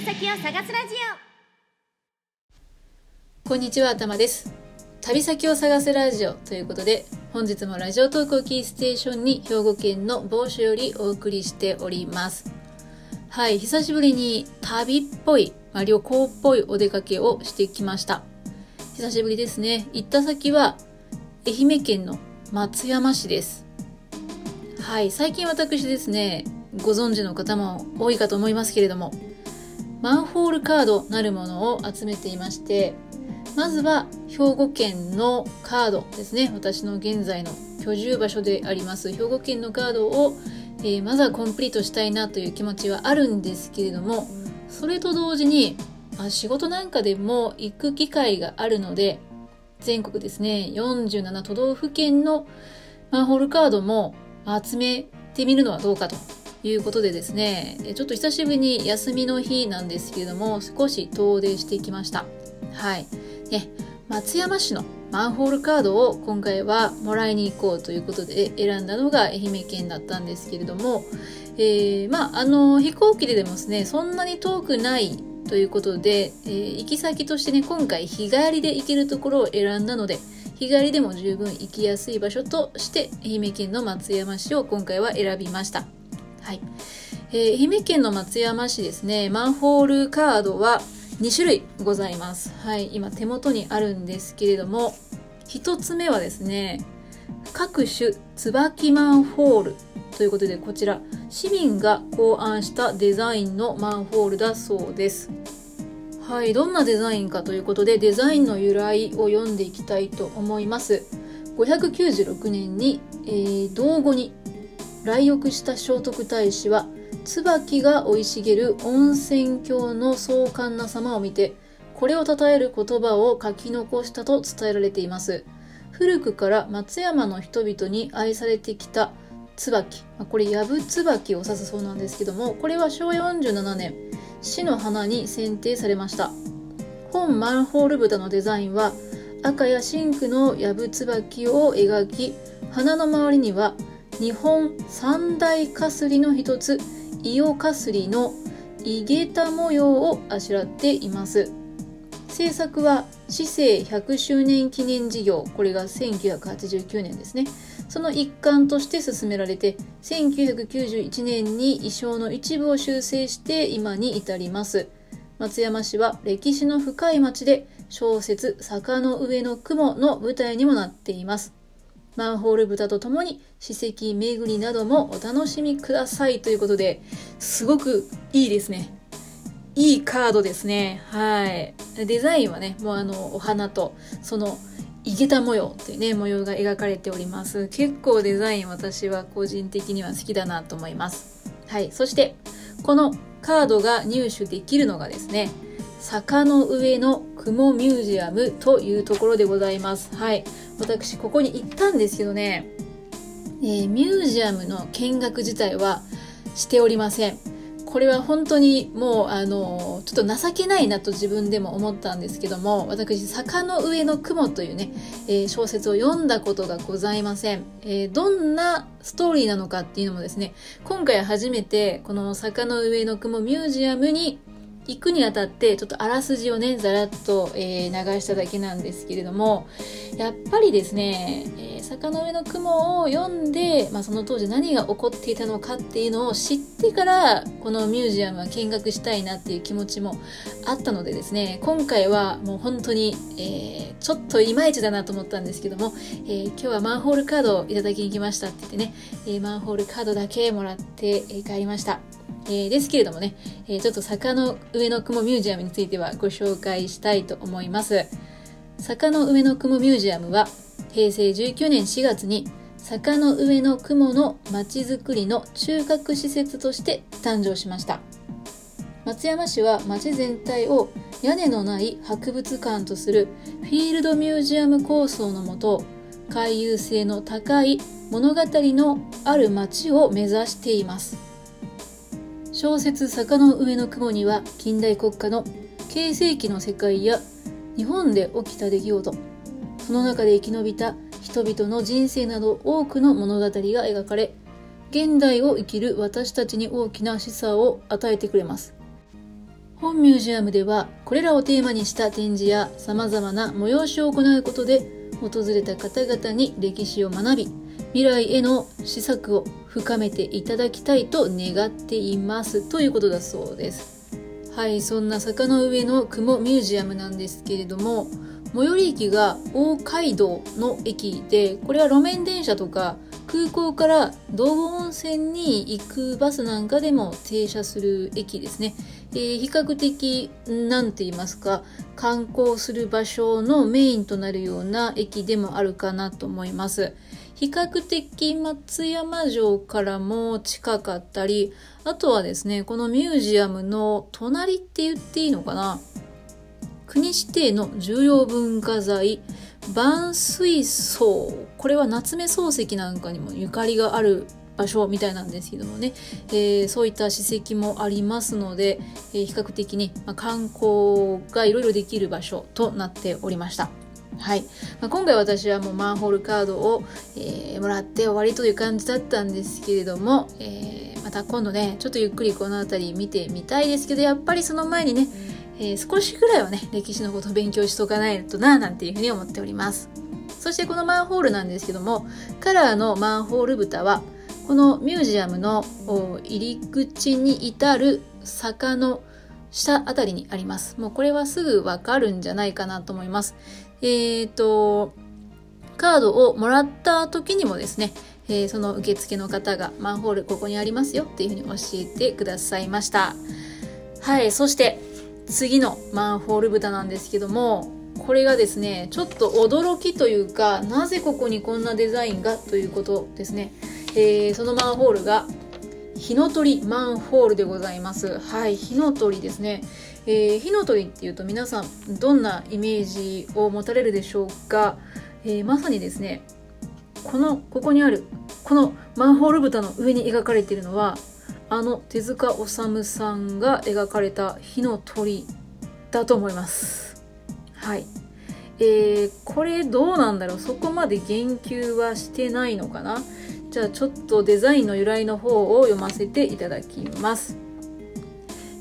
旅先を探すラジオこんにちは、頭です。旅先を探すラジオということで、本日もラジオトークをキーステーションに兵庫県の某所よりお送りしております。はい、久しぶりに旅っぽい、まあ、旅行っぽいお出かけをしてきました。久しぶりですね。行った先は愛媛県の松山市です。はい、最近私ですね、ご存知の方も多いかと思いますけれども、マンホールカードなるものを集めていまして、まずは兵庫県のカードですね。私の現在の居住場所であります兵庫県のカードを、えーまずはコンプリートしたいなという気持ちはあるんですけれども、それと同時に、まあ仕事なんかでも行く機会があるので、全国ですね、47都道府県のマンホールカードも集めてみるのはどうかということでですね、ちょっと久しぶりに休みの日なんですけれども、少し遠出してきました。はい。ね、松山市のマンホールカードを今回はもらいに行こうということで選んだのが愛媛県だったんですけれども、えーまあ、あの、飛行機ででもですね、そんなに遠くないということで、えー行き先としてね、今回日帰りで行けるところを選んだので、日帰りでも十分行きやすい場所として、愛媛県の松山市を今回は選びました。はい。えー愛媛県の松山市ですね、マンホールカードは2種類ございます。はい。今手元にあるんですけれども、1つ目はですね、各種椿マンホールということで、こちら、市民が考案したデザインのマンホールだそうです。はい。どんなデザインかということで、デザインの由来を読んでいきたいと思います。596年に、えー道後に来浴した聖徳太子は椿が生い茂る温泉郷の壮観な様を見てこれを称える言葉を書き残したと伝えられています。古くから松山の人々に愛されてきた椿。これやぶ椿を指すそうなんですけどもこれは昭和47年市の花に選定されました。本マンホール豚のデザインは赤や真紅のやぶ椿を描き花の周りには日本三大かすりの一つ伊予かすりの井桁模様をあしらっています。制作は市政100周年記念事業これが1989年ですね。その一環として進められて1991年に衣装の一部を修正して今に至ります。松山市は歴史の深い町で小説「坂の上の雲」の舞台にもなっています。マンホール豚とともに史跡巡りなどもお楽しみくださいということですごくいいですね。いいカードですね。はい。デザインはねもうあのお花とその井桁模様っていうね模様が描かれております。結構デザイン私は個人的には好きだなと思います。はい。そしてこのカードが入手できるのがですね坂の上の雲ミュージアムというところでございます。はい。私ここに行ったんですけどね、えーミュージアムの見学自体はしておりません。これは本当にもうあのちょっと情けないなと自分でも思ったんですけども私「坂の上の雲」というね、えー小説を読んだことがございません、えーどんなストーリーなのかっていうのもですね今回初めてこの「坂の上の雲ミュージアム」に行くにあたってちょっとあらすじをねざらっと、えー流しただけなんですけれどもやっぱりですね「えー坂の上の雲」を読んで、まあ、その当時何が起こっていたのかっていうのを知ってからこのミュージアムは見学したいなっていう気持ちもあったのでですね今回はもう本当に、えーちょっといまいちだなと思ったんですけども、えー今日はマンホールカードをいただきに来ましたって言ってね、えーマンホールカードだけもらって、帰りました。えーですけれどもね、えーちょっと坂の上の雲ミュージアムについてはご紹介したいと思います。坂の上の雲ミュージアムは平成19年4月に坂の上の雲のまちづくりの中核施設として誕生しました。松山市は町全体を屋根のない博物館とするフィールドミュージアム構想のもと回遊性の高い物語のある町を目指しています小説「坂の上の雲」には近代国家の形成期の世界や日本で起きた出来事。その中で生き延びた人々の人生など多くの物語が描かれ現代を生きる私たちに大きな示唆を与えてくれます。本ミュージアムではこれらをテーマにした展示や様々な催しを行うことで訪れた方々に歴史を学び未来への施策を深めていただきたいと願っていますということだそうです。はいそんな坂の上の雲ミュージアムなんですけれども最寄り駅が大街道の駅でこれは路面電車とか空港から道後温泉に行くバスなんかでも停車する駅ですね、えー、比較的何て言いますか観光する場所のメインとなるような駅でもあるかなと思います。比較的松山城からも近かったりあとはですねこのミュージアムの隣って言っていいのかな？国指定の重要文化財万水槽これは夏目漱石なんかにもゆかりがある場所みたいなんですけどもね、えー、そういった史跡もありますので、えー、比較的ね、まあ、観光がいろいろできる場所となっておりました。はい、まあ、今回私はもうマンホールカードを、えー、もらって終わりという感じだったんですけれども、えまた今度ねちょっとゆっくりこの辺り見てみたいですけどやっぱりその前にねえー、少しぐらいはね歴史のことを勉強しとかないとななんていうふうに思っております。そしてこのマンホールなんですけどもカラーのマンホール蓋はこのミュージアムの入り口に至る坂の下あたりにあります。もうこれはすぐわかるんじゃないかなと思います。えっ、ー、とカードをもらった時にもですねえー、その受付の方がマンホールここにありますよっていうふうに教えてくださいました。はいそして次のマンホール豚なんですけどもこれがですねちょっと驚きというかなぜここにこんなデザインがということですね、えー、そのマンホールが火の鳥マンホールでございます。はい火の鳥ですね、えー、火の鳥っていうと皆さんどんなイメージを持たれるでしょうか、えー、まさにですねこのここにあるこのマンホール豚の上に描かれているのはあの手塚治虫さんが描かれた火の鳥だと思います。はい。えー、これどうなんだろう？そこまで言及はしてないのかな？じゃあちょっとデザインの由来の方を読ませていただきます。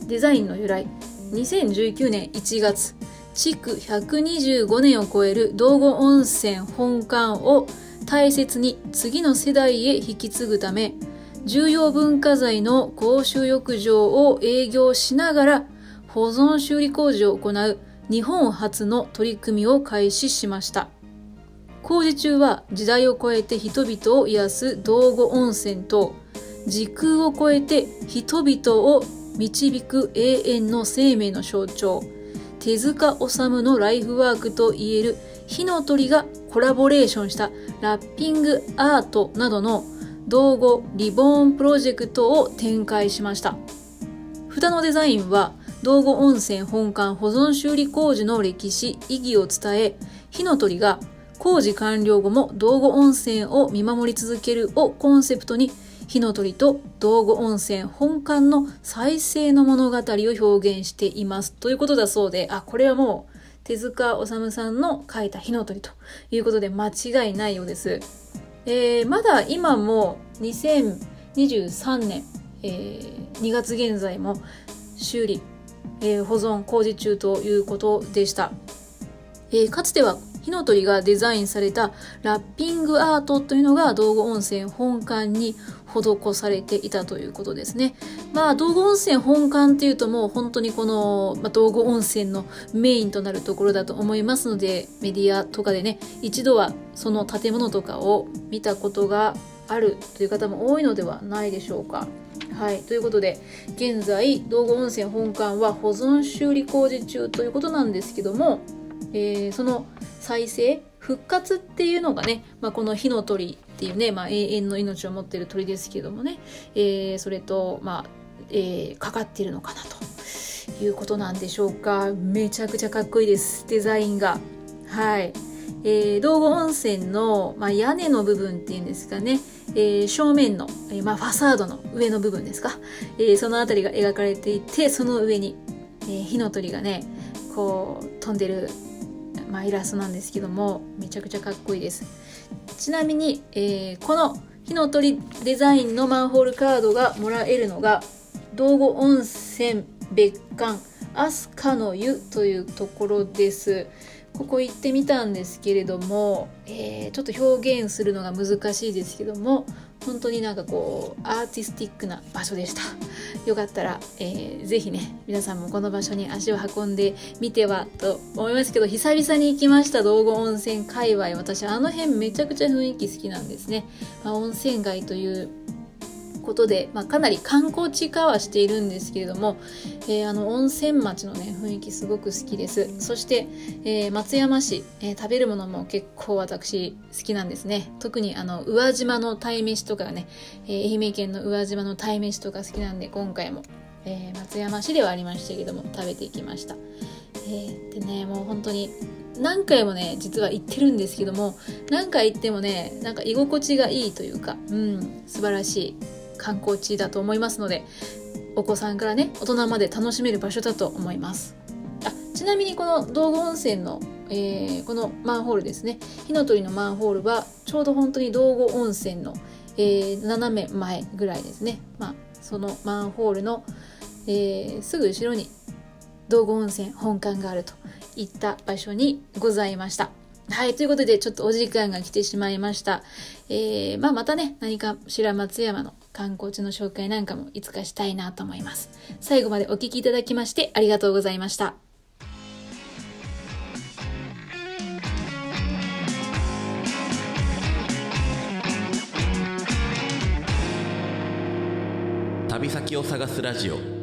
デザインの由来。2019年1月築125年を超える道後温泉本館を大切に次の世代へ引き継ぐため重要文化財の公衆浴場を営業しながら保存修理工事を行う日本初の取り組みを開始しました。工事中は時代を超えて人々を癒す道後温泉と時空を超えて人々を導く永遠の生命の象徴。手塚治虫のライフワークといえる火の鳥がコラボレーションしたラッピングアートなどの道後リボーンプロジェクトを展開しました。蓋のデザインは道後温泉本館保存修理工事の歴史意義を伝え火の鳥が工事完了後も道後温泉を見守り続けるをコンセプトに火の鳥と道後温泉本館の再生の物語を表現していますということだそうであこれはもう手塚治虫さんの書いた火の鳥ということで間違いないようです。えー、まだ今も2023年、えー、2月現在も修理、えー、保存工事中ということでした、えー、かつては火の鳥がデザインされたラッピングアートというのが道後温泉本館に施されていたということですね。まあ、道後温泉本館っていうともう本当にこの、まあ、道後温泉のメインとなるところだと思いますので、メディアとかでね、一度はその建物とかを見たことがあるという方も多いのではないでしょうか。はい。ということで、現在、道後温泉本館は保存修理工事中ということなんですけども、えー、その再生復活っていうのがね、まあ、この火の鳥っていうね、まあ、永遠の命を持っている鳥ですけどもね、えー、それと、まあえー、かかっているのかなということなんでしょうか。めちゃくちゃかっこいいですデザインが。はい、えー、道後温泉の、まあ、屋根の部分っていうんですかね、えー、正面の、えー、まあ、ファサードの上の部分ですか、えー、その辺りが描かれていてその上に、えー、火の鳥がねこう飛んでるまあ、イラストなんですけどもめちゃくちゃかっこいいです。ちなみに、えー、この火の鳥デザインのマンホールカードがもらえるのが道後温泉別館飛鳥の湯というところです。ここ行ってみたんですけれども、えー、ちょっと表現するのが難しいですけども本当になんかこうアーティスティックな場所でした。よかったら、えー、ぜひね皆さんもこの場所に足を運んでみてはと思いますけど久々に行きました道後温泉界隈。私あの辺めちゃくちゃ雰囲気好きなんですね、まあ、温泉街ということで、まあ、かなり観光地化はしているんですけれども、えー、あの温泉町のね雰囲気すごく好きです。そして、えー、松山市、えー、食べるものも結構私好きなんですね。特にあの宇和島の鯛めしとかね、え愛媛県の宇和島の鯛めしとか好きなんで今回も、え松山市ではありましたけども食べていきました、えでねもう本当に何回もね実は行ってるんですけども何回行ってもねなんか居心地がいいというかうん素晴らしい。観光地だと思いますのでお子さんからね大人まで楽しめる場所だと思いますあちなみにこの道後温泉の、えー、このマンホールですね火の鳥のマンホールはちょうど本当に道後温泉の、えー、斜め前ぐらいですねまあそのマンホールの、えー、すぐ後ろに道後温泉本館があるといった場所にございましたはい。ということで、ちょっとお時間が来てしまいました。えー、まあ、またね、何か白松山の観光地の紹介なんかもいつかしたいなと思います。最後までお聴きいただきましてありがとうございました。旅先を探すラジオ